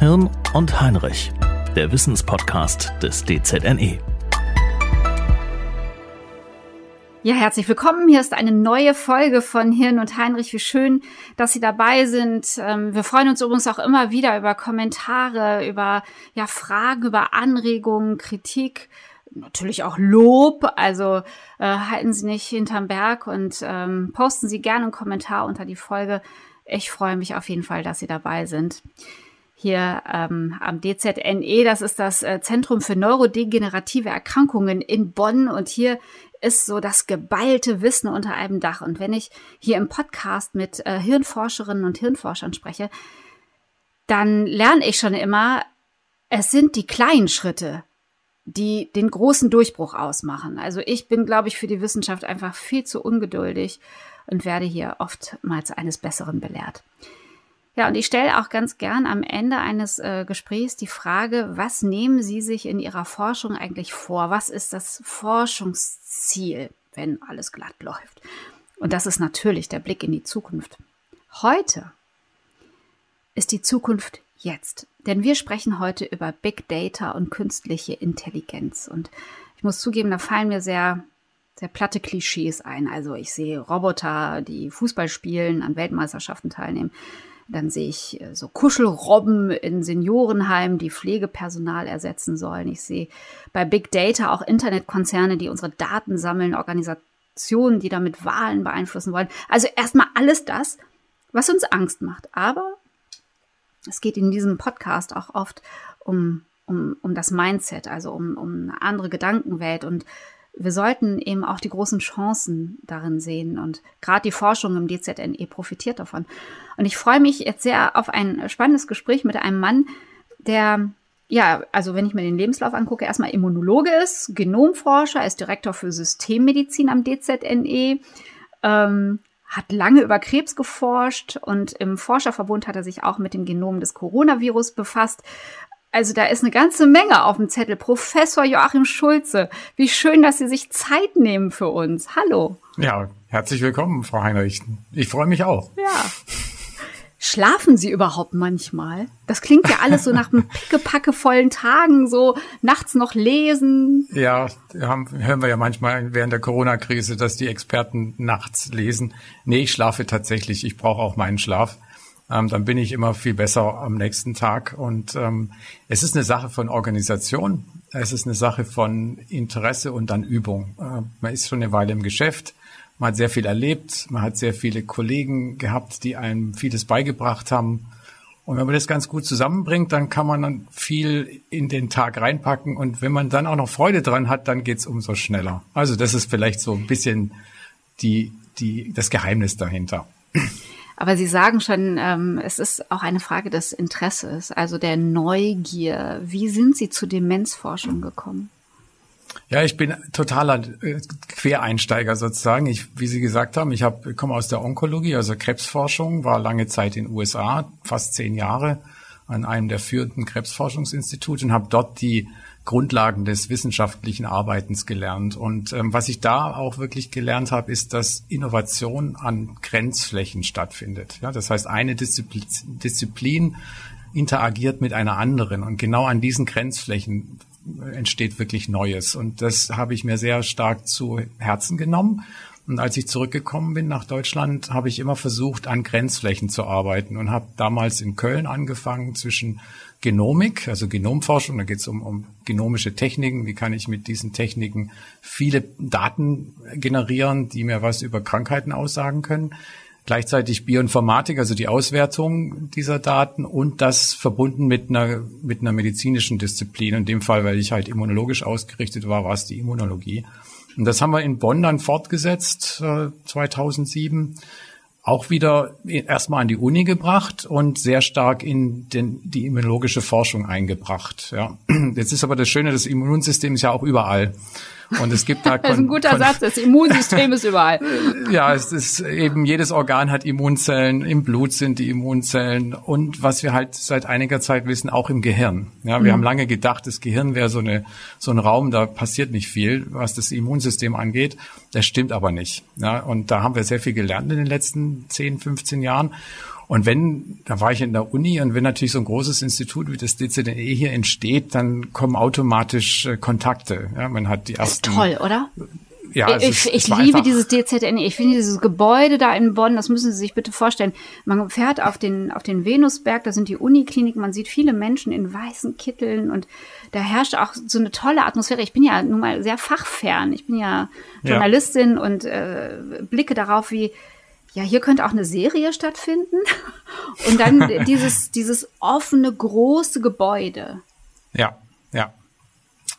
Hirn und Heinrich, der Wissenspodcast des DZNE. Ja, herzlich willkommen. Hier ist eine neue Folge von Hirn und Heinrich. Wie schön, dass Sie dabei sind. Ähm, wir freuen uns übrigens auch immer wieder über Kommentare, über ja, Fragen, über Anregungen, Kritik, natürlich auch Lob. Also äh, halten Sie nicht hinterm Berg und ähm, posten Sie gerne einen Kommentar unter die Folge. Ich freue mich auf jeden Fall, dass Sie dabei sind hier ähm, am DZNE. Das ist das äh, Zentrum für neurodegenerative Erkrankungen in Bonn. Und hier ist so das geballte Wissen unter einem Dach. Und wenn ich hier im Podcast mit äh, Hirnforscherinnen und Hirnforschern spreche, dann lerne ich schon immer, es sind die kleinen Schritte, die den großen Durchbruch ausmachen. Also ich bin, glaube ich, für die Wissenschaft einfach viel zu ungeduldig und werde hier oftmals eines Besseren belehrt. Ja, und ich stelle auch ganz gern am Ende eines äh, Gesprächs die Frage, was nehmen Sie sich in Ihrer Forschung eigentlich vor? Was ist das Forschungsziel, wenn alles glatt läuft? Und das ist natürlich der Blick in die Zukunft. Heute ist die Zukunft jetzt. Denn wir sprechen heute über Big Data und künstliche Intelligenz. Und ich muss zugeben, da fallen mir sehr, sehr platte Klischees ein. Also ich sehe Roboter, die Fußball spielen, an Weltmeisterschaften teilnehmen. Dann sehe ich äh, so Kuschelrobben in Seniorenheimen, die Pflegepersonal ersetzen sollen. Ich sehe bei Big Data auch Internetkonzerne, die unsere Daten sammeln, Organisationen, die damit Wahlen beeinflussen wollen. Also erstmal alles das, was uns Angst macht. Aber es geht in diesem Podcast auch oft um, um, um das Mindset, also um, um eine andere Gedankenwelt und wir sollten eben auch die großen Chancen darin sehen. Und gerade die Forschung im DZNE profitiert davon. Und ich freue mich jetzt sehr auf ein spannendes Gespräch mit einem Mann, der, ja, also wenn ich mir den Lebenslauf angucke, erstmal Immunologe ist, Genomforscher, ist Direktor für Systemmedizin am DZNE, ähm, hat lange über Krebs geforscht und im Forscherverbund hat er sich auch mit dem Genom des Coronavirus befasst. Also da ist eine ganze Menge auf dem Zettel. Professor Joachim Schulze, wie schön, dass Sie sich Zeit nehmen für uns. Hallo. Ja, herzlich willkommen, Frau Heinrich. Ich freue mich auch. Ja. Schlafen Sie überhaupt manchmal? Das klingt ja alles so nach einem pickepackevollen Tagen, so nachts noch lesen. Ja, haben, hören wir ja manchmal während der Corona-Krise, dass die Experten nachts lesen. Nee, ich schlafe tatsächlich. Ich brauche auch meinen Schlaf ähm, dann bin ich immer viel besser am nächsten Tag. Und ähm, es ist eine Sache von Organisation, es ist eine Sache von Interesse und dann Übung. Äh, man ist schon eine Weile im Geschäft, man hat sehr viel erlebt, man hat sehr viele Kollegen gehabt, die einem vieles beigebracht haben. Und wenn man das ganz gut zusammenbringt, dann kann man dann viel in den Tag reinpacken. Und wenn man dann auch noch Freude dran hat, dann geht's umso schneller. Also das ist vielleicht so ein bisschen die, die, das Geheimnis dahinter. Aber Sie sagen schon, ähm, es ist auch eine Frage des Interesses, also der Neugier. Wie sind Sie zur Demenzforschung gekommen? Ja, ich bin totaler äh, Quereinsteiger sozusagen. Ich, wie Sie gesagt haben, ich hab, komme aus der Onkologie, also Krebsforschung, war lange Zeit in den USA, fast zehn Jahre an einem der führenden Krebsforschungsinstitute und habe dort die Grundlagen des wissenschaftlichen Arbeitens gelernt. Und ähm, was ich da auch wirklich gelernt habe, ist, dass Innovation an Grenzflächen stattfindet. Ja, das heißt, eine Disziplin, Disziplin interagiert mit einer anderen und genau an diesen Grenzflächen entsteht wirklich Neues. Und das habe ich mir sehr stark zu Herzen genommen. Und als ich zurückgekommen bin nach Deutschland, habe ich immer versucht, an Grenzflächen zu arbeiten und habe damals in Köln angefangen zwischen Genomik, also Genomforschung, da geht es um, um genomische Techniken, wie kann ich mit diesen Techniken viele Daten generieren, die mir was über Krankheiten aussagen können. Gleichzeitig Bioinformatik, also die Auswertung dieser Daten und das verbunden mit einer, mit einer medizinischen Disziplin. In dem Fall, weil ich halt immunologisch ausgerichtet war, war es die Immunologie. Und das haben wir in Bonn dann fortgesetzt, äh, 2007 auch wieder erstmal an die Uni gebracht und sehr stark in den, die immunologische Forschung eingebracht. Ja. Jetzt ist aber das Schöne, das Immunsystem ist ja auch überall. Und es gibt da das ist ein guter Satz. Das Immunsystem ist überall. Ja, es ist eben jedes Organ hat Immunzellen. Im Blut sind die Immunzellen und was wir halt seit einiger Zeit wissen, auch im Gehirn. Ja, wir mhm. haben lange gedacht, das Gehirn wäre so eine so ein Raum, da passiert nicht viel, was das Immunsystem angeht. Das stimmt aber nicht. Ja, und da haben wir sehr viel gelernt in den letzten 10, 15 Jahren. Und wenn, da war ich in der Uni und wenn natürlich so ein großes Institut wie das DZNE hier entsteht, dann kommen automatisch äh, Kontakte. Ja, man hat die ersten. Das ist toll, oder? Ja, ich, ist, ich liebe dieses DZNE. Ich finde dieses Gebäude da in Bonn, das müssen Sie sich bitte vorstellen. Man fährt auf den, auf den Venusberg, da sind die Unikliniken, man sieht viele Menschen in weißen Kitteln und da herrscht auch so eine tolle Atmosphäre. Ich bin ja nun mal sehr fachfern. Ich bin ja Journalistin ja. und äh, blicke darauf, wie, ja, hier könnte auch eine Serie stattfinden. Und dann dieses, dieses offene, große Gebäude. Ja, ja.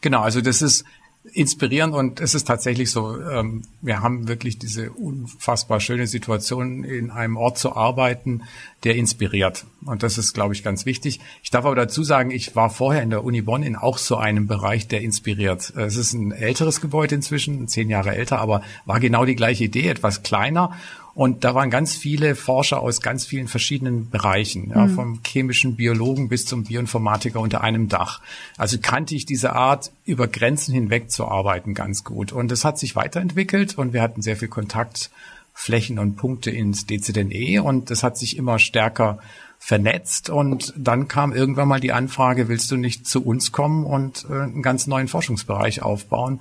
Genau, also das ist, inspirierend und es ist tatsächlich so, ähm, wir haben wirklich diese unfassbar schöne Situation, in einem Ort zu arbeiten, der inspiriert. Und das ist, glaube ich, ganz wichtig. Ich darf aber dazu sagen, ich war vorher in der Uni Bonn in auch so einem Bereich, der inspiriert. Es ist ein älteres Gebäude inzwischen, zehn Jahre älter, aber war genau die gleiche Idee, etwas kleiner und da waren ganz viele Forscher aus ganz vielen verschiedenen Bereichen, ja, mhm. vom chemischen Biologen bis zum Bioinformatiker unter einem Dach. Also kannte ich diese Art, über Grenzen hinweg zu arbeiten, ganz gut. Und es hat sich weiterentwickelt und wir hatten sehr viel Kontaktflächen und Punkte ins DZNE und das hat sich immer stärker vernetzt und dann kam irgendwann mal die Anfrage, willst du nicht zu uns kommen und äh, einen ganz neuen Forschungsbereich aufbauen?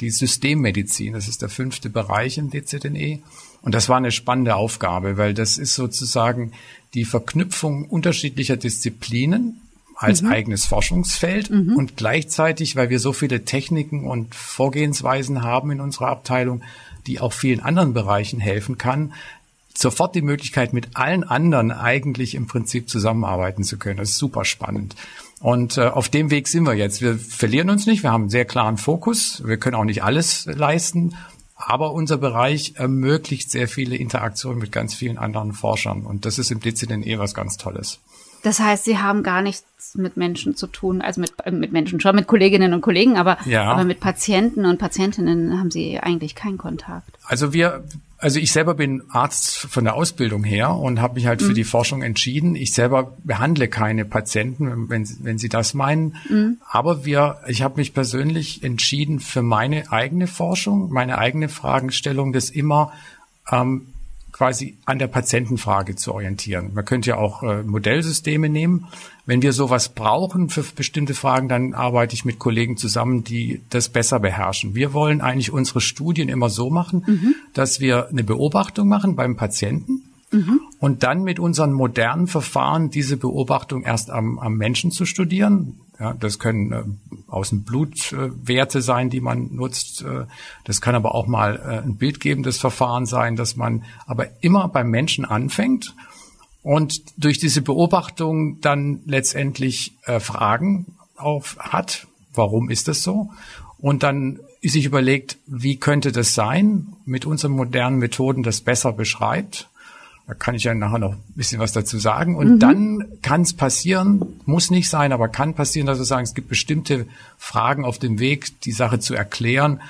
Die Systemmedizin, das ist der fünfte Bereich im DZNE. Und das war eine spannende Aufgabe, weil das ist sozusagen die Verknüpfung unterschiedlicher Disziplinen als mhm. eigenes Forschungsfeld mhm. und gleichzeitig, weil wir so viele Techniken und Vorgehensweisen haben in unserer Abteilung, die auch vielen anderen Bereichen helfen kann, sofort die Möglichkeit, mit allen anderen eigentlich im Prinzip zusammenarbeiten zu können. Das ist super spannend. Und äh, auf dem Weg sind wir jetzt. Wir verlieren uns nicht, wir haben einen sehr klaren Fokus, wir können auch nicht alles leisten, aber unser Bereich ermöglicht sehr viele Interaktionen mit ganz vielen anderen Forschern. Und das ist im DCNE was ganz Tolles. Das heißt, Sie haben gar nichts mit Menschen zu tun, also mit, äh, mit Menschen schon, mit Kolleginnen und Kollegen, aber, ja. aber mit Patienten und Patientinnen haben Sie eigentlich keinen Kontakt. Also wir, also ich selber bin Arzt von der Ausbildung her und habe mich halt mhm. für die Forschung entschieden. Ich selber behandle keine Patienten, wenn, wenn Sie das meinen. Mhm. Aber wir, ich habe mich persönlich entschieden für meine eigene Forschung, meine eigene Fragestellung, das immer ähm, quasi an der Patientenfrage zu orientieren. Man könnte ja auch äh, Modellsysteme nehmen. Wenn wir sowas brauchen für bestimmte Fragen, dann arbeite ich mit Kollegen zusammen, die das besser beherrschen. Wir wollen eigentlich unsere Studien immer so machen, mhm. dass wir eine Beobachtung machen beim Patienten mhm. und dann mit unseren modernen Verfahren diese Beobachtung erst am, am Menschen zu studieren. Ja, das können äh, aus dem Blutwerte äh, sein, die man nutzt. Äh, das kann aber auch mal äh, ein bildgebendes Verfahren sein, dass man aber immer beim Menschen anfängt und durch diese Beobachtung dann letztendlich äh, Fragen auf hat. Warum ist das so? Und dann sich überlegt, wie könnte das sein, mit unseren modernen Methoden das besser beschreibt da kann ich ja nachher noch ein bisschen was dazu sagen. Und mhm. dann kann es passieren, muss nicht sein, aber kann passieren, dass wir sagen, es gibt bestimmte Fragen auf dem Weg, die Sache zu erklären,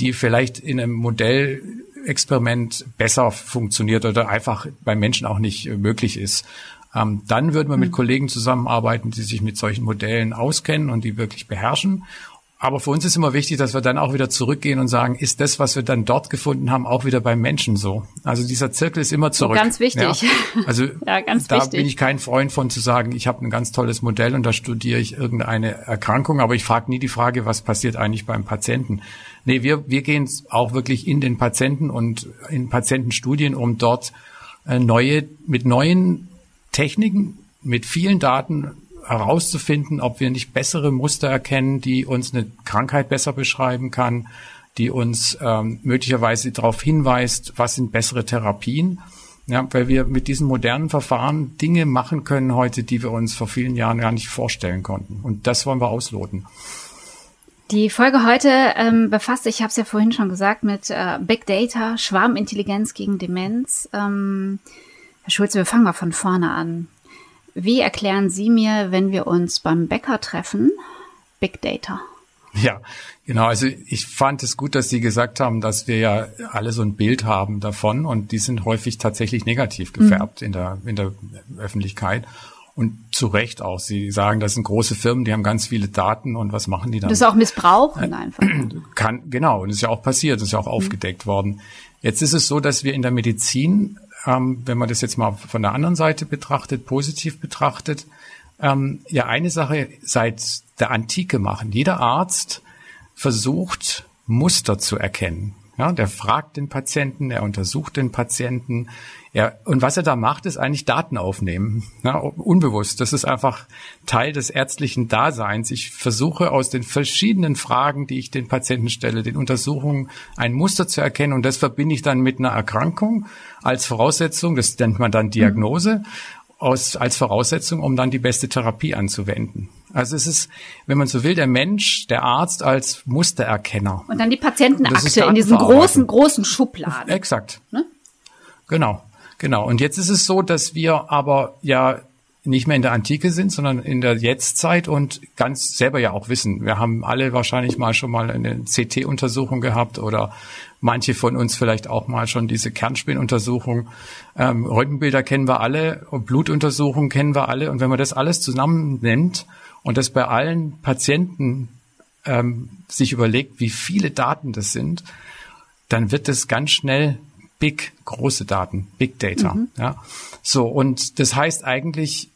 die vielleicht in einem Modellexperiment besser funktioniert oder einfach beim Menschen auch nicht äh, möglich ist. Ähm, dann würden wir mit mhm. Kollegen zusammenarbeiten, die sich mit solchen Modellen auskennen und die wirklich beherrschen. Aber für uns ist immer wichtig, dass wir dann auch wieder zurückgehen und sagen, ist das, was wir dann dort gefunden haben, auch wieder beim Menschen so? Also dieser Zirkel ist immer zurück. Ganz wichtig. Ja? Also ja, ganz da wichtig. bin ich kein Freund von zu sagen, ich habe ein ganz tolles Modell und da studiere ich irgendeine Erkrankung, aber ich frage nie die Frage, was passiert eigentlich beim Patienten. Nee, wir, wir gehen auch wirklich in den Patienten und in Patientenstudien, um dort äh, neue, mit neuen Techniken, mit vielen Daten herauszufinden, ob wir nicht bessere Muster erkennen, die uns eine Krankheit besser beschreiben kann, die uns ähm, möglicherweise darauf hinweist, was sind bessere Therapien. Ja, weil wir mit diesen modernen Verfahren Dinge machen können heute, die wir uns vor vielen Jahren gar nicht vorstellen konnten. Und das wollen wir ausloten. Die Folge heute ähm, befasst ich habe es ja vorhin schon gesagt, mit äh, Big Data, Schwarmintelligenz gegen Demenz. Ähm, Herr Schulze, wir fangen mal von vorne an. Wie erklären Sie mir, wenn wir uns beim Bäcker treffen, Big Data? Ja, genau. Also ich fand es gut, dass Sie gesagt haben, dass wir ja alle so ein Bild haben davon und die sind häufig tatsächlich negativ gefärbt mhm. in der, in der Öffentlichkeit. Und zu Recht auch. Sie sagen, das sind große Firmen, die haben ganz viele Daten und was machen die dann? Das ist auch missbrauchen einfach. Kann, genau. Und das ist ja auch passiert, das ist ja auch mhm. aufgedeckt worden. Jetzt ist es so, dass wir in der Medizin ähm, wenn man das jetzt mal von der anderen Seite betrachtet, positiv betrachtet, ähm, ja eine Sache seit der Antike machen. Jeder Arzt versucht, Muster zu erkennen. Ja, der fragt den Patienten, er untersucht den Patienten. Er, und was er da macht, ist eigentlich Daten aufnehmen. Ja, unbewusst. Das ist einfach Teil des ärztlichen Daseins. Ich versuche aus den verschiedenen Fragen, die ich den Patienten stelle, den Untersuchungen ein Muster zu erkennen. Und das verbinde ich dann mit einer Erkrankung als Voraussetzung. Das nennt man dann Diagnose. Mhm. Aus, als Voraussetzung, um dann die beste Therapie anzuwenden. Also es ist, wenn man so will, der Mensch, der Arzt als Mustererkenner. Und dann die Patientenakte in diesen großen, großen Schubladen. Exakt. Ne? Genau, genau. Und jetzt ist es so, dass wir aber ja nicht mehr in der Antike sind, sondern in der Jetztzeit und ganz selber ja auch wissen. Wir haben alle wahrscheinlich mal schon mal eine CT-Untersuchung gehabt oder manche von uns vielleicht auch mal schon diese Kernspinnuntersuchung. Ähm, Röntgenbilder kennen wir alle Blutuntersuchungen kennen wir alle. Und wenn man das alles zusammen nimmt und das bei allen Patienten ähm, sich überlegt, wie viele Daten das sind, dann wird es ganz schnell big, große Daten, Big Data. Mhm. Ja. So, und das heißt eigentlich,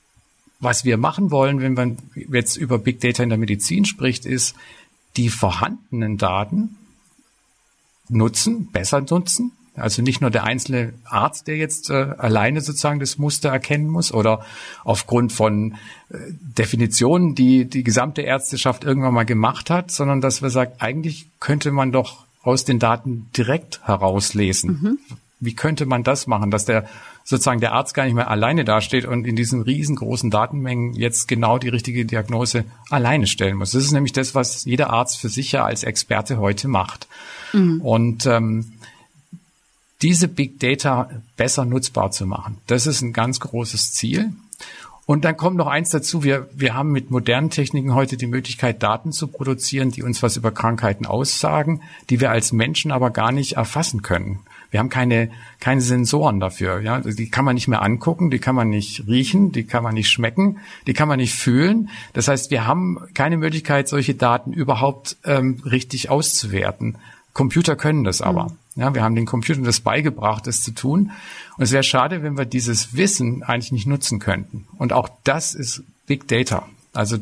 was wir machen wollen, wenn man jetzt über Big Data in der Medizin spricht, ist, die vorhandenen Daten nutzen, besser nutzen, also nicht nur der einzelne Arzt, der jetzt äh, alleine sozusagen das Muster erkennen muss oder aufgrund von äh, Definitionen, die die gesamte Ärzteschaft irgendwann mal gemacht hat, sondern dass wir sagen, eigentlich könnte man doch aus den Daten direkt herauslesen. Mhm. Wie könnte man das machen, dass der sozusagen der Arzt gar nicht mehr alleine dasteht und in diesen riesengroßen Datenmengen jetzt genau die richtige Diagnose alleine stellen muss. Das ist nämlich das, was jeder Arzt für sich ja als Experte heute macht. Mhm. Und ähm, diese Big Data besser nutzbar zu machen. Das ist ein ganz großes Ziel. Und dann kommt noch eins dazu. Wir, wir haben mit modernen Techniken heute die Möglichkeit, Daten zu produzieren, die uns was über Krankheiten aussagen, die wir als Menschen aber gar nicht erfassen können. Wir haben keine, keine Sensoren dafür. Ja, die kann man nicht mehr angucken, die kann man nicht riechen, die kann man nicht schmecken, die kann man nicht fühlen. Das heißt, wir haben keine Möglichkeit, solche Daten überhaupt ähm, richtig auszuwerten. Computer können das aber. Mhm. Ja, wir haben den Computern das beigebracht, das zu tun. Und es wäre schade, wenn wir dieses Wissen eigentlich nicht nutzen könnten. Und auch das ist Big Data. Also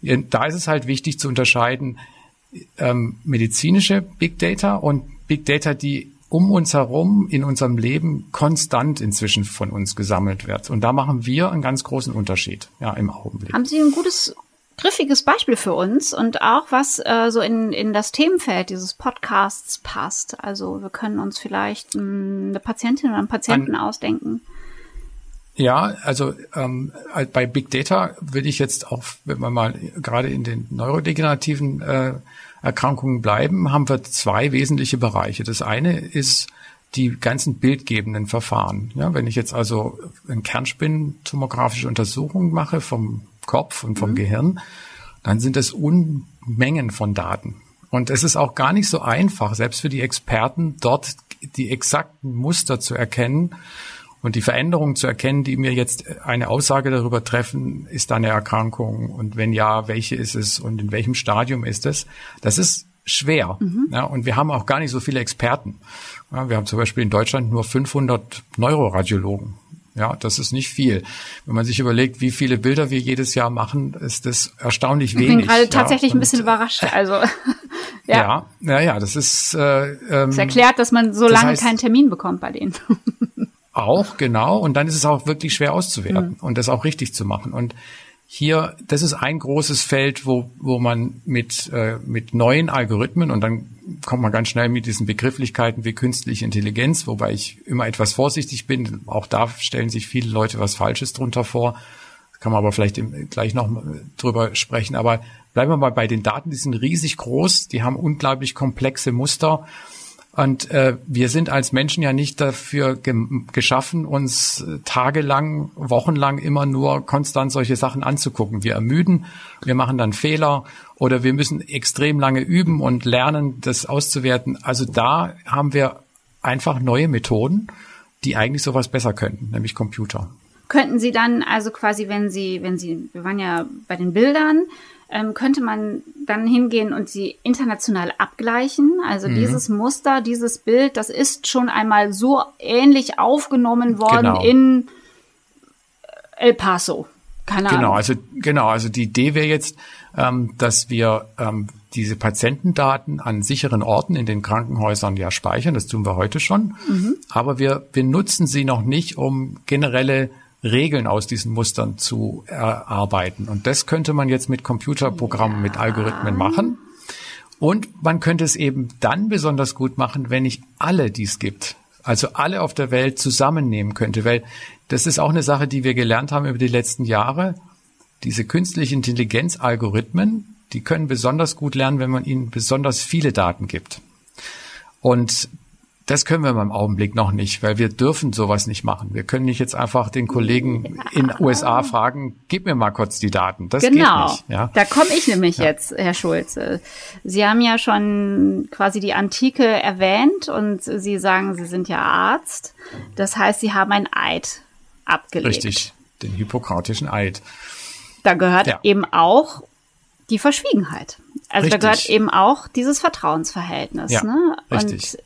da ist es halt wichtig zu unterscheiden ähm, medizinische Big Data und Big Data, die um uns herum in unserem Leben konstant inzwischen von uns gesammelt wird. Und da machen wir einen ganz großen Unterschied, ja, im Augenblick. Haben Sie ein gutes griffiges Beispiel für uns und auch was äh, so in, in das Themenfeld dieses Podcasts passt. Also wir können uns vielleicht mh, hm, eine Patientin oder einen Patienten An, ausdenken. Ja, also ähm, bei Big Data würde ich jetzt auch, wenn wir mal gerade in den neurodegenerativen äh, Erkrankungen bleiben, haben wir zwei wesentliche Bereiche. Das eine ist die ganzen bildgebenden Verfahren. Ja, wenn ich jetzt also eine Kernspinntomografische Untersuchung mache vom Kopf und vom mhm. Gehirn, dann sind es Unmengen von Daten. Und es ist auch gar nicht so einfach, selbst für die Experten, dort die exakten Muster zu erkennen und die Veränderungen zu erkennen, die mir jetzt eine Aussage darüber treffen, ist da eine Erkrankung und wenn ja, welche ist es und in welchem Stadium ist es. Das ist schwer. Mhm. Ja, und wir haben auch gar nicht so viele Experten. Ja, wir haben zum Beispiel in Deutschland nur 500 Neuroradiologen. Ja, das ist nicht viel. Wenn man sich überlegt, wie viele Bilder wir jedes Jahr machen, ist das erstaunlich wenig. Ich bin gerade tatsächlich ja, ein bisschen überrascht. Also ja. ja, ja, ja, das ist. Äh, ähm, das erklärt, dass man so lange heißt, keinen Termin bekommt bei denen. auch genau. Und dann ist es auch wirklich schwer auszuwerten mhm. und das auch richtig zu machen. Und hier, das ist ein großes Feld, wo, wo man mit, äh, mit neuen Algorithmen und dann kommt man ganz schnell mit diesen Begrifflichkeiten wie künstliche Intelligenz, wobei ich immer etwas vorsichtig bin. Auch da stellen sich viele Leute was Falsches drunter vor. Kann man aber vielleicht gleich noch drüber sprechen. Aber bleiben wir mal bei den Daten. Die sind riesig groß. Die haben unglaublich komplexe Muster. Und äh, wir sind als Menschen ja nicht dafür ge geschaffen, uns äh, tagelang, wochenlang immer nur konstant solche Sachen anzugucken. Wir ermüden, wir machen dann Fehler oder wir müssen extrem lange üben und lernen, das auszuwerten. Also da haben wir einfach neue Methoden, die eigentlich sowas besser könnten, nämlich Computer. Könnten Sie dann also quasi, wenn Sie, wenn Sie, wir waren ja bei den Bildern, ähm, könnte man dann hingehen und sie international abgleichen. Also mhm. dieses Muster, dieses Bild, das ist schon einmal so ähnlich aufgenommen worden genau. in El Paso. Keine genau, Ahnung. also genau, also die Idee wäre jetzt, ähm, dass wir ähm, diese Patientendaten an sicheren Orten in den Krankenhäusern ja speichern. Das tun wir heute schon. Mhm. Aber wir, wir nutzen sie noch nicht, um generelle Regeln aus diesen Mustern zu erarbeiten. Und das könnte man jetzt mit Computerprogrammen, ja. mit Algorithmen machen. Und man könnte es eben dann besonders gut machen, wenn ich alle, die es gibt, also alle auf der Welt zusammennehmen könnte, weil das ist auch eine Sache, die wir gelernt haben über die letzten Jahre. Diese künstliche Intelligenz-Algorithmen, die können besonders gut lernen, wenn man ihnen besonders viele Daten gibt. Und das können wir im Augenblick noch nicht, weil wir dürfen sowas nicht machen. Wir können nicht jetzt einfach den Kollegen in den USA fragen, gib mir mal kurz die Daten. Das genau. geht nicht. Ja? Da komme ich nämlich ja. jetzt, Herr Schulze. Sie haben ja schon quasi die Antike erwähnt und Sie sagen, Sie sind ja Arzt. Das heißt, Sie haben ein Eid abgelegt. Richtig, den hippokratischen Eid. Da gehört ja. eben auch die Verschwiegenheit. Also richtig. da gehört eben auch dieses Vertrauensverhältnis. Ja, ne? Und richtig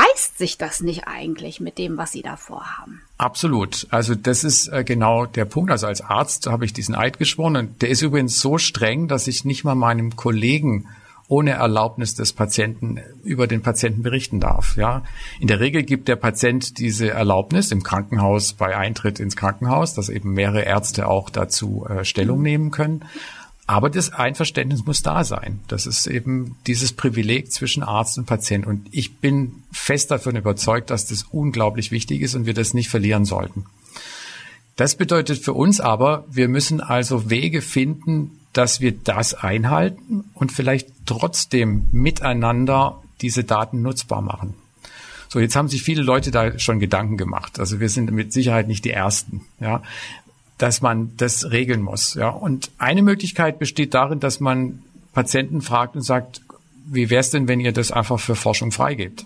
beißt sich das nicht eigentlich mit dem, was Sie da vorhaben? Absolut. Also das ist äh, genau der Punkt. Also als Arzt habe ich diesen Eid geschworen und der ist übrigens so streng, dass ich nicht mal meinem Kollegen ohne Erlaubnis des Patienten über den Patienten berichten darf. Ja, in der Regel gibt der Patient diese Erlaubnis im Krankenhaus bei Eintritt ins Krankenhaus, dass eben mehrere Ärzte auch dazu äh, Stellung nehmen können. Aber das Einverständnis muss da sein. Das ist eben dieses Privileg zwischen Arzt und Patient. Und ich bin fest davon überzeugt, dass das unglaublich wichtig ist und wir das nicht verlieren sollten. Das bedeutet für uns aber, wir müssen also Wege finden, dass wir das einhalten und vielleicht trotzdem miteinander diese Daten nutzbar machen. So, jetzt haben sich viele Leute da schon Gedanken gemacht. Also wir sind mit Sicherheit nicht die Ersten. Ja, dass man das regeln muss. Ja. Und eine Möglichkeit besteht darin, dass man Patienten fragt und sagt, wie wäre es denn, wenn ihr das einfach für Forschung freigebt?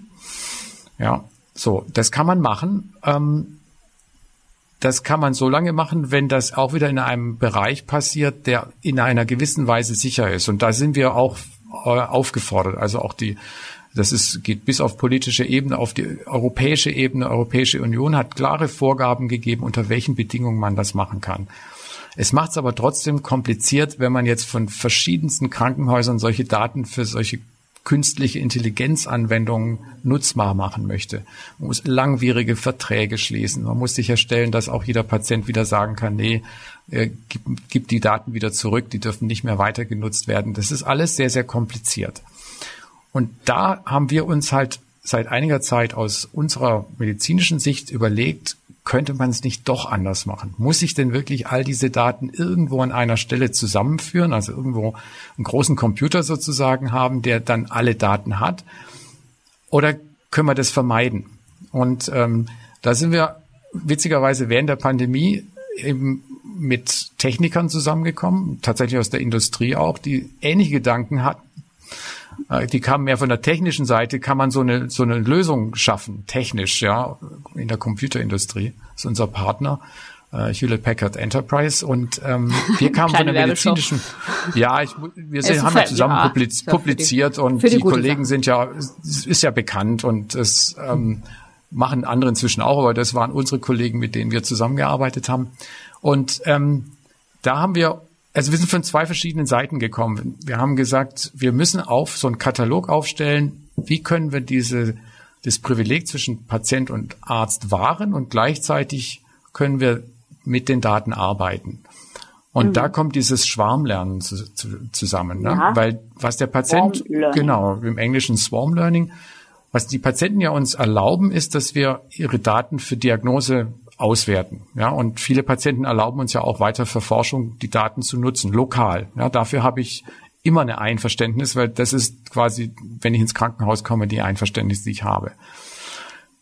Ja, so, das kann man machen. Ähm, das kann man so lange machen, wenn das auch wieder in einem Bereich passiert, der in einer gewissen Weise sicher ist. Und da sind wir auch äh, aufgefordert. Also auch die das ist, geht bis auf politische Ebene, auf die europäische Ebene. Europäische Union hat klare Vorgaben gegeben, unter welchen Bedingungen man das machen kann. Es macht es aber trotzdem kompliziert, wenn man jetzt von verschiedensten Krankenhäusern solche Daten für solche künstliche Intelligenzanwendungen nutzbar machen möchte. Man muss langwierige Verträge schließen. Man muss sicherstellen, dass auch jeder Patient wieder sagen kann, nee, äh, gib, gib die Daten wieder zurück, die dürfen nicht mehr weiter genutzt werden. Das ist alles sehr, sehr kompliziert. Und da haben wir uns halt seit einiger Zeit aus unserer medizinischen Sicht überlegt, könnte man es nicht doch anders machen? Muss ich denn wirklich all diese Daten irgendwo an einer Stelle zusammenführen, also irgendwo einen großen Computer sozusagen haben, der dann alle Daten hat? Oder können wir das vermeiden? Und ähm, da sind wir witzigerweise während der Pandemie eben mit Technikern zusammengekommen, tatsächlich aus der Industrie auch, die ähnliche Gedanken hatten die kamen mehr von der technischen Seite, kann man so eine, so eine Lösung schaffen, technisch, ja, in der Computerindustrie. Das ist unser Partner. Uh, Hewlett Packard Enterprise und ähm, wir kamen von der medizinischen. Ja, ich, wir sind, haben ja zusammen ja, publiz publiziert und die, die Kollegen Sache. sind ja ist ja bekannt und es ähm, machen andere inzwischen auch, aber das waren unsere Kollegen, mit denen wir zusammengearbeitet haben. Und ähm, da haben wir also wir sind von zwei verschiedenen Seiten gekommen. Wir haben gesagt, wir müssen auf so einen Katalog aufstellen. Wie können wir diese, das Privileg zwischen Patient und Arzt wahren und gleichzeitig können wir mit den Daten arbeiten. Und mhm. da kommt dieses Schwarmlernen zu, zu, zusammen, ne? Ja. weil was der Patient, genau, im Englischen Swarm Learning, was die Patienten ja uns erlauben, ist, dass wir ihre Daten für Diagnose auswerten. Ja, und viele Patienten erlauben uns ja auch weiter für Forschung die Daten zu nutzen, lokal. Ja, dafür habe ich immer eine Einverständnis, weil das ist quasi, wenn ich ins Krankenhaus komme, die Einverständnis, die ich habe.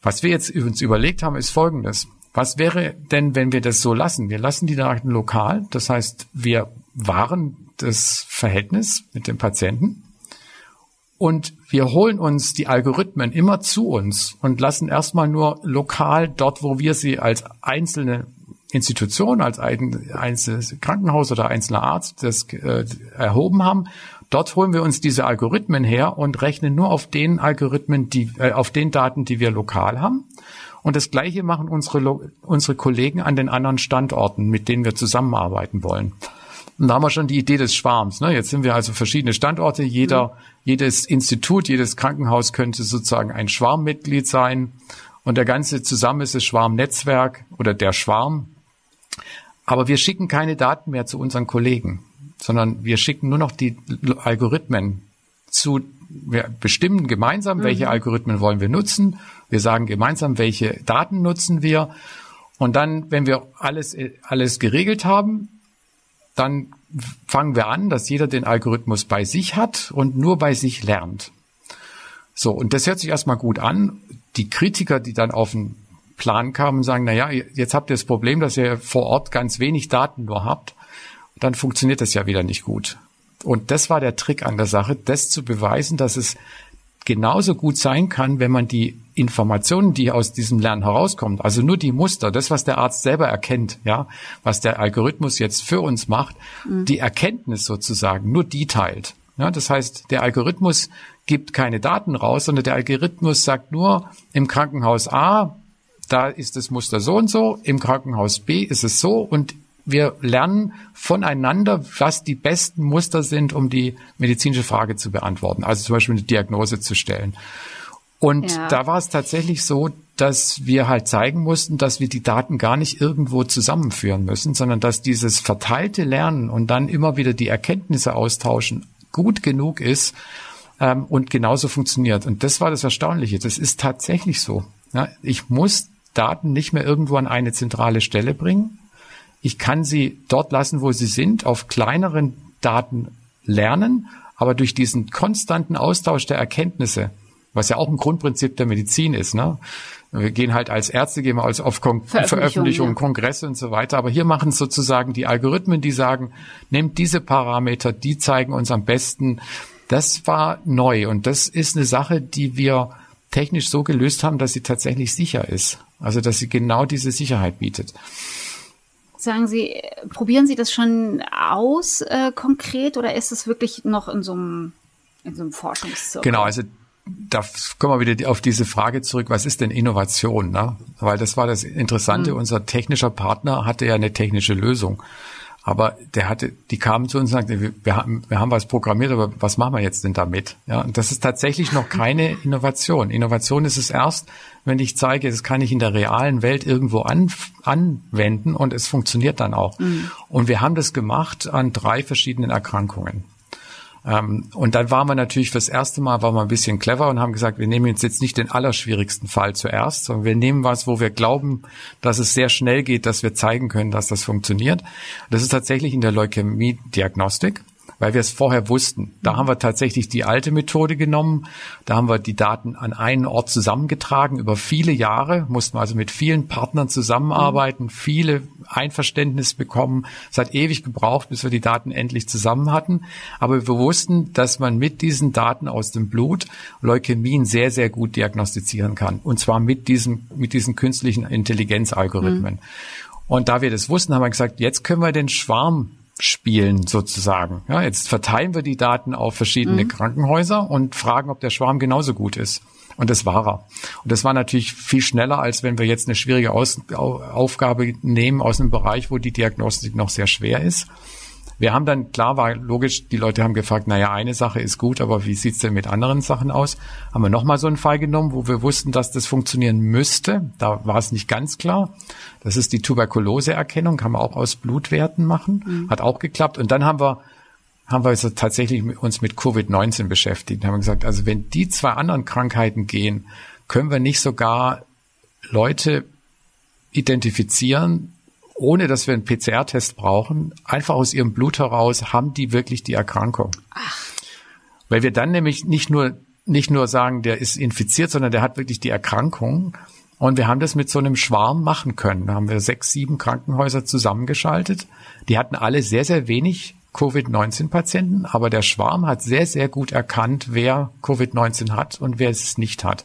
Was wir jetzt uns überlegt haben, ist Folgendes. Was wäre denn, wenn wir das so lassen? Wir lassen die Daten lokal. Das heißt, wir wahren das Verhältnis mit dem Patienten und wir holen uns die Algorithmen immer zu uns und lassen erstmal nur lokal dort, wo wir sie als einzelne Institution, als ein, einzelnes Krankenhaus oder einzelner Arzt das äh, erhoben haben. Dort holen wir uns diese Algorithmen her und rechnen nur auf den Algorithmen, die, äh, auf den Daten, die wir lokal haben. Und das Gleiche machen unsere, unsere Kollegen an den anderen Standorten, mit denen wir zusammenarbeiten wollen. Und da haben wir schon die Idee des Schwarms. Ne? Jetzt sind wir also verschiedene Standorte. Jeder, mhm. jedes Institut, jedes Krankenhaus könnte sozusagen ein Schwarmmitglied sein. Und der ganze zusammen ist das Schwarmnetzwerk oder der Schwarm. Aber wir schicken keine Daten mehr zu unseren Kollegen, sondern wir schicken nur noch die Algorithmen zu. Wir bestimmen gemeinsam, mhm. welche Algorithmen wollen wir nutzen. Wir sagen gemeinsam, welche Daten nutzen wir. Und dann, wenn wir alles, alles geregelt haben, dann fangen wir an, dass jeder den Algorithmus bei sich hat und nur bei sich lernt. So, und das hört sich erstmal gut an. Die Kritiker, die dann auf den Plan kamen, sagen, na ja, jetzt habt ihr das Problem, dass ihr vor Ort ganz wenig Daten nur habt. Dann funktioniert das ja wieder nicht gut. Und das war der Trick an der Sache, das zu beweisen, dass es genauso gut sein kann, wenn man die Informationen, die aus diesem Lernen herauskommen, also nur die Muster, das, was der Arzt selber erkennt, ja, was der Algorithmus jetzt für uns macht, mhm. die Erkenntnis sozusagen, nur die teilt. Ja, das heißt, der Algorithmus gibt keine Daten raus, sondern der Algorithmus sagt nur, im Krankenhaus A, da ist das Muster so und so, im Krankenhaus B ist es so und wir lernen voneinander, was die besten Muster sind, um die medizinische Frage zu beantworten. Also zum Beispiel eine Diagnose zu stellen. Und ja. da war es tatsächlich so, dass wir halt zeigen mussten, dass wir die Daten gar nicht irgendwo zusammenführen müssen, sondern dass dieses verteilte Lernen und dann immer wieder die Erkenntnisse austauschen gut genug ist ähm, und genauso funktioniert. Und das war das Erstaunliche. Das ist tatsächlich so. Ja, ich muss Daten nicht mehr irgendwo an eine zentrale Stelle bringen, ich kann sie dort lassen, wo sie sind, auf kleineren Daten lernen, aber durch diesen konstanten Austausch der Erkenntnisse, was ja auch ein Grundprinzip der Medizin ist, ne? Wir gehen halt als Ärzte, gehen wir als auf Kon Veröffentlichungen, Veröffentlichung, ja. Kongresse und so weiter. Aber hier machen es sozusagen die Algorithmen, die sagen, nehmt diese Parameter, die zeigen uns am besten. Das war neu und das ist eine Sache, die wir technisch so gelöst haben, dass sie tatsächlich sicher ist. Also, dass sie genau diese Sicherheit bietet. Sagen Sie, probieren Sie das schon aus äh, konkret oder ist es wirklich noch in so einem, in so einem Forschungszirkel? Genau, also da kommen wir wieder auf diese Frage zurück, was ist denn Innovation? Ne? Weil das war das Interessante, mhm. unser technischer Partner hatte ja eine technische Lösung. Aber der hatte, die kamen zu uns und sagten, wir, wir, haben, wir haben was programmiert, aber was machen wir jetzt denn damit? Ja, und das ist tatsächlich noch keine Innovation. Innovation ist es erst, wenn ich zeige, das kann ich in der realen Welt irgendwo an, anwenden und es funktioniert dann auch. Mhm. Und wir haben das gemacht an drei verschiedenen Erkrankungen. Ähm, und dann waren wir natürlich fürs erste Mal waren wir ein bisschen clever und haben gesagt, wir nehmen jetzt jetzt nicht den allerschwierigsten Fall zuerst, sondern wir nehmen was, wo wir glauben, dass es sehr schnell geht, dass wir zeigen können, dass das funktioniert. Das ist tatsächlich in der Leukämie-Diagnostik weil wir es vorher wussten. Da haben wir tatsächlich die alte Methode genommen. Da haben wir die Daten an einen Ort zusammengetragen über viele Jahre, mussten also mit vielen Partnern zusammenarbeiten, viele Einverständnis bekommen. Es hat ewig gebraucht, bis wir die Daten endlich zusammen hatten. Aber wir wussten, dass man mit diesen Daten aus dem Blut Leukämien sehr, sehr gut diagnostizieren kann. Und zwar mit diesen, mit diesen künstlichen Intelligenzalgorithmen. Mhm. Und da wir das wussten, haben wir gesagt, jetzt können wir den Schwarm spielen sozusagen. Ja, jetzt verteilen wir die Daten auf verschiedene mhm. Krankenhäuser und fragen, ob der Schwarm genauso gut ist. Und das war er. Und das war natürlich viel schneller, als wenn wir jetzt eine schwierige Aus Aufgabe nehmen aus einem Bereich, wo die Diagnostik noch sehr schwer ist. Wir haben dann, klar war logisch, die Leute haben gefragt, naja, eine Sache ist gut, aber wie sieht's denn mit anderen Sachen aus? Haben wir nochmal so einen Fall genommen, wo wir wussten, dass das funktionieren müsste. Da war es nicht ganz klar. Das ist die Tuberkuloseerkennung, kann man auch aus Blutwerten machen. Mhm. Hat auch geklappt. Und dann haben wir haben wir also tatsächlich uns mit Covid-19 beschäftigt. Haben gesagt, also wenn die zwei anderen Krankheiten gehen, können wir nicht sogar Leute identifizieren, ohne dass wir einen PCR-Test brauchen, einfach aus ihrem Blut heraus, haben die wirklich die Erkrankung. Ach. Weil wir dann nämlich nicht nur, nicht nur sagen, der ist infiziert, sondern der hat wirklich die Erkrankung. Und wir haben das mit so einem Schwarm machen können. Da haben wir sechs, sieben Krankenhäuser zusammengeschaltet. Die hatten alle sehr, sehr wenig Covid-19-Patienten, aber der Schwarm hat sehr, sehr gut erkannt, wer Covid-19 hat und wer es nicht hat.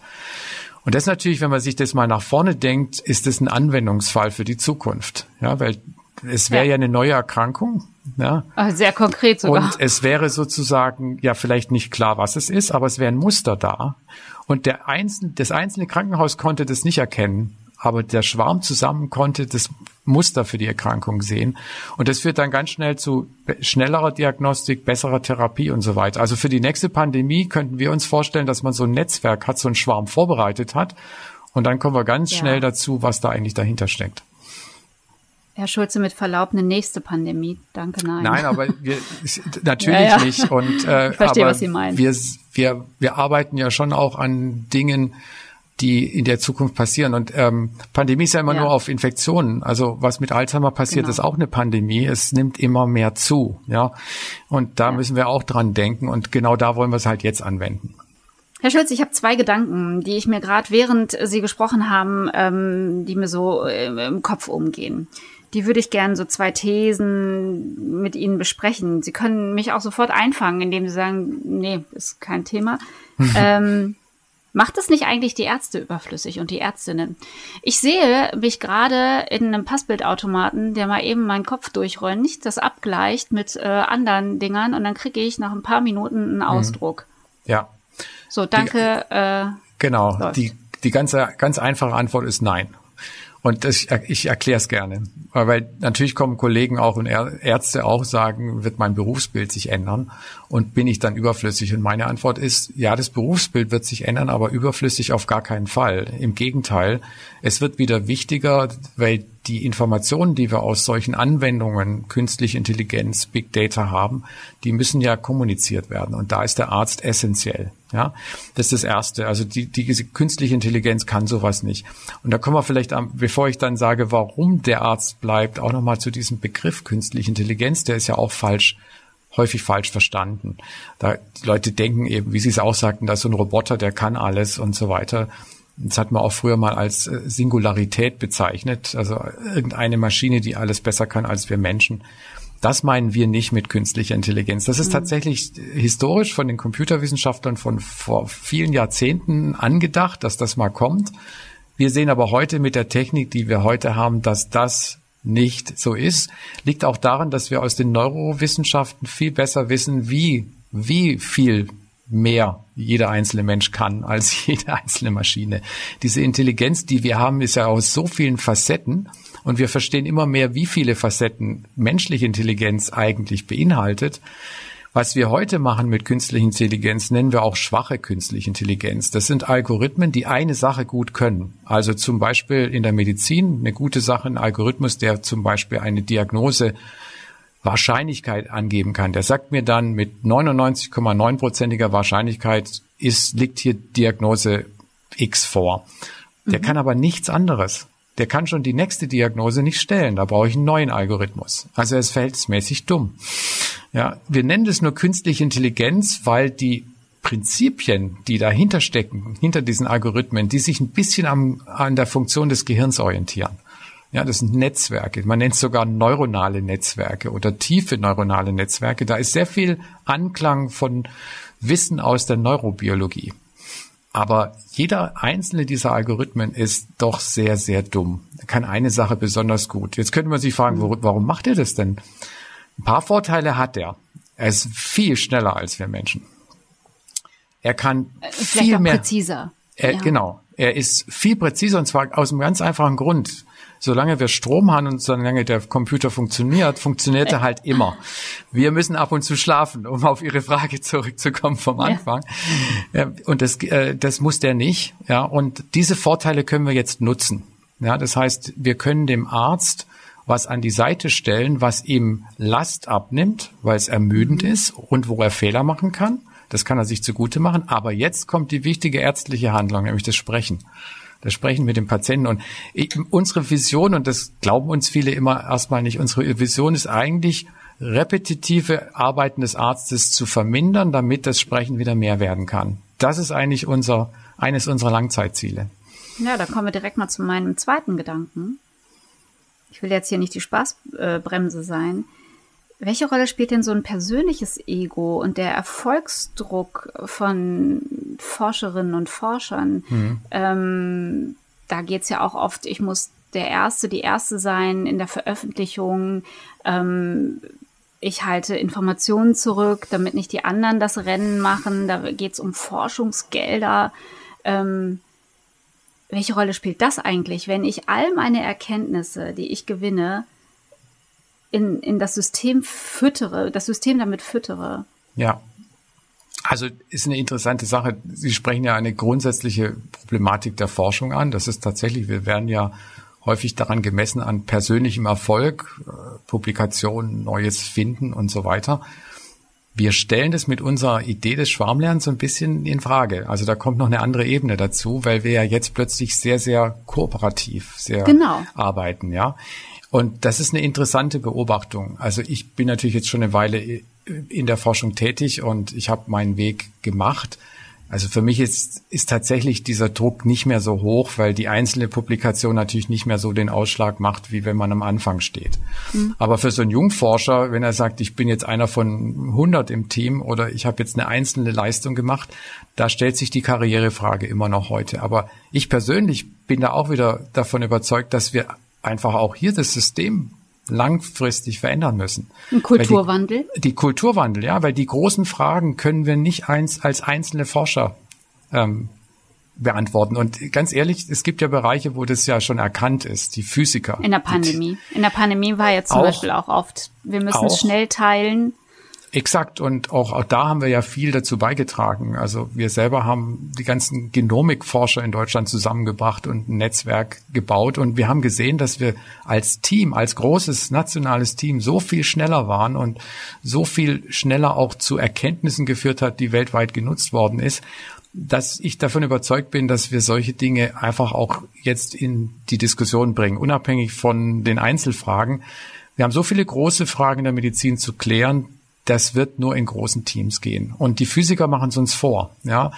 Und das natürlich, wenn man sich das mal nach vorne denkt, ist das ein Anwendungsfall für die Zukunft. Ja, weil es wäre ja. ja. eine neue Erkrankung. Ja. Ah, sehr konkret sogar. Und es wäre sozusagen ja vielleicht nicht klar, was es ist, aber es wäre ein Muster da. Und der einzelne, das einzelne Krankenhaus konnte das nicht erkennen aber der Schwarm zusammen konnte das Muster für die Erkrankung sehen. Und das führt dann ganz schnell zu schnellerer Diagnostik, besserer Therapie und so weiter. Also für die nächste Pandemie könnten wir uns vorstellen, dass man so ein Netzwerk hat, so einen Schwarm vorbereitet hat. Und dann kommen wir ganz ja. schnell dazu, was da eigentlich dahinter steckt. Herr Schulze, mit Verlaub, eine nächste Pandemie. Danke, nein. Nein, aber wir, natürlich ja, ja. nicht. Und, äh, ich verstehe, was Sie meinen. Wir, wir, wir arbeiten ja schon auch an Dingen, die in der Zukunft passieren. Und ähm, Pandemie ist ja immer ja. nur auf Infektionen. Also was mit Alzheimer passiert, genau. ist auch eine Pandemie. Es nimmt immer mehr zu. Ja, und da ja. müssen wir auch dran denken. Und genau da wollen wir es halt jetzt anwenden. Herr Schulz, ich habe zwei Gedanken, die ich mir gerade während Sie gesprochen haben, ähm, die mir so äh, im Kopf umgehen. Die würde ich gerne so zwei Thesen mit Ihnen besprechen. Sie können mich auch sofort einfangen, indem Sie sagen, nee, ist kein Thema. ähm, Macht es nicht eigentlich die Ärzte überflüssig und die Ärztinnen? Ich sehe mich gerade in einem Passbildautomaten, der mal eben meinen Kopf durchröntgt, das abgleicht mit äh, anderen Dingern und dann kriege ich nach ein paar Minuten einen mhm. Ausdruck. Ja. So, danke. Die, äh, genau. Die, die ganze, ganz einfache Antwort ist nein. Und das, ich erkläre es gerne. Weil natürlich kommen Kollegen auch und Ärzte auch sagen, wird mein Berufsbild sich ändern und bin ich dann überflüssig? Und meine Antwort ist, ja, das Berufsbild wird sich ändern, aber überflüssig auf gar keinen Fall. Im Gegenteil, es wird wieder wichtiger, weil die Informationen, die wir aus solchen Anwendungen, künstliche Intelligenz, Big Data haben, die müssen ja kommuniziert werden. Und da ist der Arzt essentiell. Ja, das ist das Erste. Also die, die künstliche Intelligenz kann sowas nicht. Und da kommen wir vielleicht, am, bevor ich dann sage, warum der Arzt bleibt, auch nochmal zu diesem Begriff künstliche Intelligenz. Der ist ja auch falsch häufig falsch verstanden. Da die Leute denken eben, wie Sie es auch sagten, da ist so ein Roboter, der kann alles und so weiter. Das hat man auch früher mal als äh, Singularität bezeichnet, also irgendeine Maschine, die alles besser kann als wir Menschen. Das meinen wir nicht mit künstlicher Intelligenz. Das ist mhm. tatsächlich historisch von den Computerwissenschaftlern von vor vielen Jahrzehnten angedacht, dass das mal kommt. Wir sehen aber heute mit der Technik, die wir heute haben, dass das nicht so ist. Liegt auch daran, dass wir aus den Neurowissenschaften viel besser wissen, wie, wie viel mehr jeder einzelne Mensch kann als jede einzelne Maschine. Diese Intelligenz, die wir haben, ist ja aus so vielen Facetten und wir verstehen immer mehr, wie viele Facetten menschliche Intelligenz eigentlich beinhaltet. Was wir heute machen mit künstlicher Intelligenz, nennen wir auch schwache künstliche Intelligenz. Das sind Algorithmen, die eine Sache gut können. Also zum Beispiel in der Medizin eine gute Sache, ein Algorithmus, der zum Beispiel eine Diagnose Wahrscheinlichkeit angeben kann. Der sagt mir dann mit 99,9%iger Wahrscheinlichkeit ist, liegt hier Diagnose X vor. Der mhm. kann aber nichts anderes. Der kann schon die nächste Diagnose nicht stellen. Da brauche ich einen neuen Algorithmus. Also er ist verhältnismäßig dumm. Ja, wir nennen das nur künstliche Intelligenz, weil die Prinzipien, die dahinter stecken, hinter diesen Algorithmen, die sich ein bisschen am, an der Funktion des Gehirns orientieren. Ja, das sind Netzwerke. Man nennt es sogar neuronale Netzwerke oder tiefe neuronale Netzwerke. Da ist sehr viel Anklang von Wissen aus der Neurobiologie. Aber jeder einzelne dieser Algorithmen ist doch sehr, sehr dumm. Er kann eine Sache besonders gut. Jetzt könnte man sich fragen, warum macht er das denn? Ein paar Vorteile hat er. Er ist viel schneller als wir Menschen. Er kann äh, Vielleicht viel mehr präziser. Er, ja. Genau. Er ist viel präziser und zwar aus einem ganz einfachen Grund solange wir Strom haben und solange der Computer funktioniert, funktioniert er halt immer. Wir müssen ab und zu schlafen, um auf Ihre Frage zurückzukommen vom Anfang. Ja. Und das, äh, das muss der nicht. Ja, und diese Vorteile können wir jetzt nutzen. Ja, das heißt, wir können dem Arzt was an die Seite stellen, was ihm Last abnimmt, weil es ermüdend mhm. ist und wo er Fehler machen kann. Das kann er sich zugute machen. Aber jetzt kommt die wichtige ärztliche Handlung, nämlich das Sprechen das Sprechen mit dem Patienten. Und unsere Vision, und das glauben uns viele immer erstmal nicht, unsere Vision ist eigentlich, repetitive Arbeiten des Arztes zu vermindern, damit das Sprechen wieder mehr werden kann. Das ist eigentlich unser, eines unserer Langzeitziele. Ja, da kommen wir direkt mal zu meinem zweiten Gedanken. Ich will jetzt hier nicht die Spaßbremse sein. Welche Rolle spielt denn so ein persönliches Ego und der Erfolgsdruck von Forscherinnen und Forschern. Mhm. Ähm, da geht's ja auch oft, ich muss der Erste, die Erste sein in der Veröffentlichung. Ähm, ich halte Informationen zurück, damit nicht die anderen das Rennen machen. Da geht's um Forschungsgelder. Ähm, welche Rolle spielt das eigentlich, wenn ich all meine Erkenntnisse, die ich gewinne, in, in das System füttere, das System damit füttere? Ja. Also ist eine interessante Sache. Sie sprechen ja eine grundsätzliche Problematik der Forschung an. Das ist tatsächlich, wir werden ja häufig daran gemessen an persönlichem Erfolg, äh, Publikationen, Neues finden und so weiter. Wir stellen das mit unserer Idee des Schwarmlernens so ein bisschen in Frage. Also da kommt noch eine andere Ebene dazu, weil wir ja jetzt plötzlich sehr, sehr kooperativ sehr genau. arbeiten, ja. Und das ist eine interessante Beobachtung. Also ich bin natürlich jetzt schon eine Weile in der Forschung tätig und ich habe meinen Weg gemacht. Also für mich ist, ist tatsächlich dieser Druck nicht mehr so hoch, weil die einzelne Publikation natürlich nicht mehr so den Ausschlag macht, wie wenn man am Anfang steht. Mhm. Aber für so einen Jungforscher, wenn er sagt, ich bin jetzt einer von 100 im Team oder ich habe jetzt eine einzelne Leistung gemacht, da stellt sich die Karrierefrage immer noch heute. Aber ich persönlich bin da auch wieder davon überzeugt, dass wir einfach auch hier das System langfristig verändern müssen. Ein Kulturwandel? Die, die, Kulturwandel, ja, weil die großen Fragen können wir nicht eins als einzelne Forscher ähm, beantworten. Und ganz ehrlich, es gibt ja Bereiche, wo das ja schon erkannt ist, die Physiker. In der Pandemie. In der Pandemie war jetzt zum auch, Beispiel auch oft, wir müssen auch, schnell teilen. Exakt. Und auch, auch da haben wir ja viel dazu beigetragen. Also wir selber haben die ganzen Genomikforscher in Deutschland zusammengebracht und ein Netzwerk gebaut. Und wir haben gesehen, dass wir als Team, als großes nationales Team so viel schneller waren und so viel schneller auch zu Erkenntnissen geführt hat, die weltweit genutzt worden ist dass ich davon überzeugt bin, dass wir solche Dinge einfach auch jetzt in die Diskussion bringen, unabhängig von den Einzelfragen. Wir haben so viele große Fragen in der Medizin zu klären, das wird nur in großen Teams gehen. Und die Physiker machen es uns vor. Ja,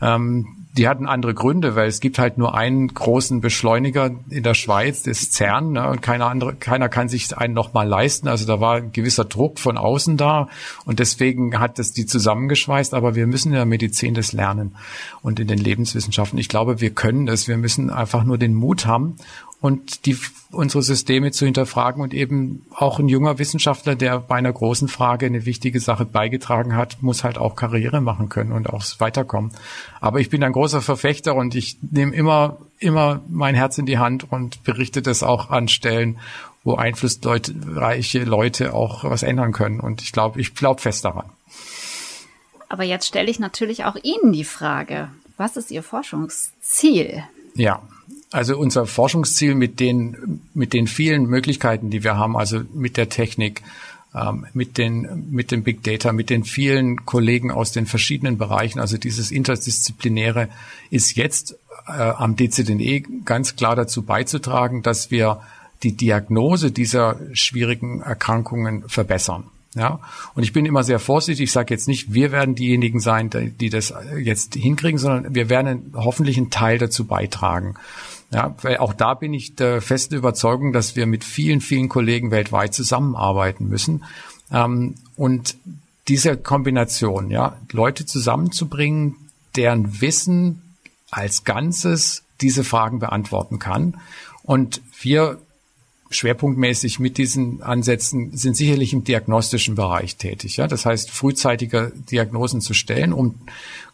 ähm, die hatten andere Gründe, weil es gibt halt nur einen großen Beschleuniger in der Schweiz, das CERN, ne, und keiner andere, keiner kann sich einen nochmal leisten. Also da war ein gewisser Druck von außen da und deswegen hat das die zusammengeschweißt. Aber wir müssen in der Medizin das lernen und in den Lebenswissenschaften. Ich glaube, wir können das. Wir müssen einfach nur den Mut haben und die, unsere Systeme zu hinterfragen und eben auch ein junger Wissenschaftler, der bei einer großen Frage eine wichtige Sache beigetragen hat, muss halt auch Karriere machen können und auch weiterkommen. Aber ich bin ein großer Verfechter und ich nehme immer, immer mein Herz in die Hand und berichte das auch an Stellen, wo einflussreiche Leute auch was ändern können. Und ich glaube, ich glaube fest daran. Aber jetzt stelle ich natürlich auch Ihnen die Frage, was ist Ihr Forschungsziel? Ja, also unser Forschungsziel mit den, mit den vielen Möglichkeiten, die wir haben, also mit der Technik, ähm, mit den, mit dem Big Data, mit den vielen Kollegen aus den verschiedenen Bereichen, also dieses Interdisziplinäre ist jetzt äh, am DCDE ganz klar dazu beizutragen, dass wir die Diagnose dieser schwierigen Erkrankungen verbessern. Ja, und ich bin immer sehr vorsichtig. Ich sage jetzt nicht, wir werden diejenigen sein, die das jetzt hinkriegen, sondern wir werden hoffentlich einen Teil dazu beitragen. Ja, weil auch da bin ich der festen Überzeugung, dass wir mit vielen, vielen Kollegen weltweit zusammenarbeiten müssen. Ähm, und diese Kombination, ja, Leute zusammenzubringen, deren Wissen als Ganzes diese Fragen beantworten kann. Und wir schwerpunktmäßig mit diesen Ansätzen sind sicherlich im diagnostischen Bereich tätig. Ja? Das heißt, frühzeitiger Diagnosen zu stellen, um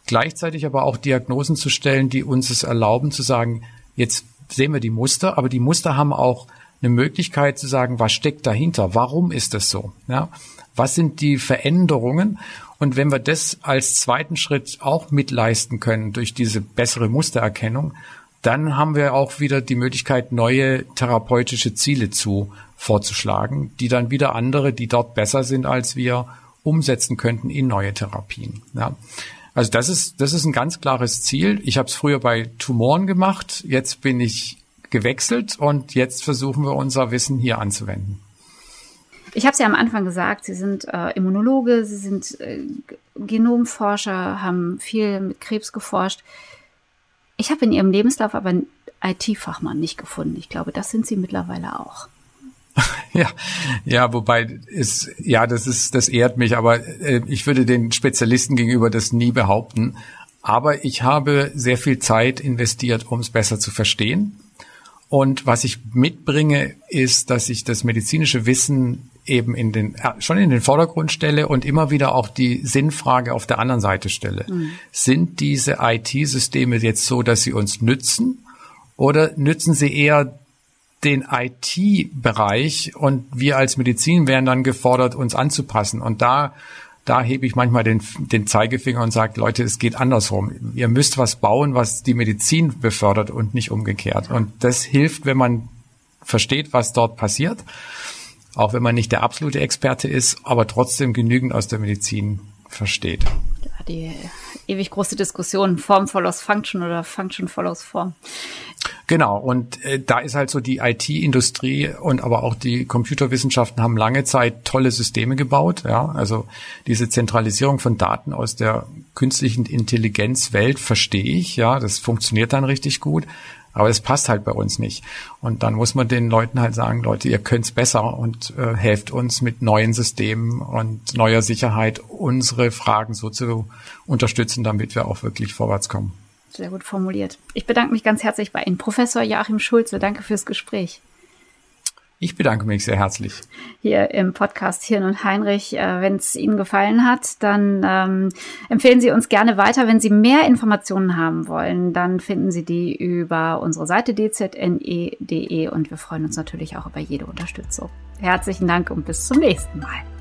gleichzeitig aber auch Diagnosen zu stellen, die uns es erlauben zu sagen, Jetzt sehen wir die Muster, aber die Muster haben auch eine Möglichkeit zu sagen, was steckt dahinter? Warum ist das so? Ja? Was sind die Veränderungen? Und wenn wir das als zweiten Schritt auch mitleisten können durch diese bessere Mustererkennung, dann haben wir auch wieder die Möglichkeit, neue therapeutische Ziele zu vorzuschlagen, die dann wieder andere, die dort besser sind als wir, umsetzen könnten in neue Therapien. Ja. Also das ist, das ist ein ganz klares Ziel. Ich habe es früher bei Tumoren gemacht, jetzt bin ich gewechselt und jetzt versuchen wir unser Wissen hier anzuwenden. Ich habe es ja am Anfang gesagt, Sie sind äh, Immunologe, Sie sind äh, Genomforscher, haben viel mit Krebs geforscht. Ich habe in Ihrem Lebenslauf aber einen IT-Fachmann nicht gefunden. Ich glaube, das sind Sie mittlerweile auch. Ja, ja, wobei ist ja, das ist, das ehrt mich, aber äh, ich würde den Spezialisten gegenüber das nie behaupten. Aber ich habe sehr viel Zeit investiert, um es besser zu verstehen. Und was ich mitbringe, ist, dass ich das medizinische Wissen eben in den, schon in den Vordergrund stelle und immer wieder auch die Sinnfrage auf der anderen Seite stelle. Mhm. Sind diese IT-Systeme jetzt so, dass sie uns nützen oder nützen sie eher den IT-Bereich und wir als Medizin werden dann gefordert, uns anzupassen. Und da, da hebe ich manchmal den, den Zeigefinger und sage, Leute, es geht andersrum. Ihr müsst was bauen, was die Medizin befördert und nicht umgekehrt. Und das hilft, wenn man versteht, was dort passiert auch wenn man nicht der absolute Experte ist, aber trotzdem genügend aus der Medizin versteht. Die ewig große Diskussion, Form follows Function oder Function follows Form. Genau, und äh, da ist halt so die IT-Industrie und aber auch die Computerwissenschaften haben lange Zeit tolle Systeme gebaut. Ja, also diese Zentralisierung von Daten aus der künstlichen Intelligenzwelt verstehe ich. Ja, das funktioniert dann richtig gut. Aber es passt halt bei uns nicht. Und dann muss man den Leuten halt sagen, Leute, ihr könnt's besser und äh, helft uns mit neuen Systemen und neuer Sicherheit, unsere Fragen so zu unterstützen, damit wir auch wirklich vorwärts kommen. Sehr gut formuliert. Ich bedanke mich ganz herzlich bei Ihnen, Professor Joachim Schulze. Danke fürs Gespräch. Ich bedanke mich sehr herzlich. Hier im Podcast Hirn und Heinrich. Äh, wenn es Ihnen gefallen hat, dann ähm, empfehlen Sie uns gerne weiter. Wenn Sie mehr Informationen haben wollen, dann finden Sie die über unsere Seite dzne.de und wir freuen uns natürlich auch über jede Unterstützung. Herzlichen Dank und bis zum nächsten Mal.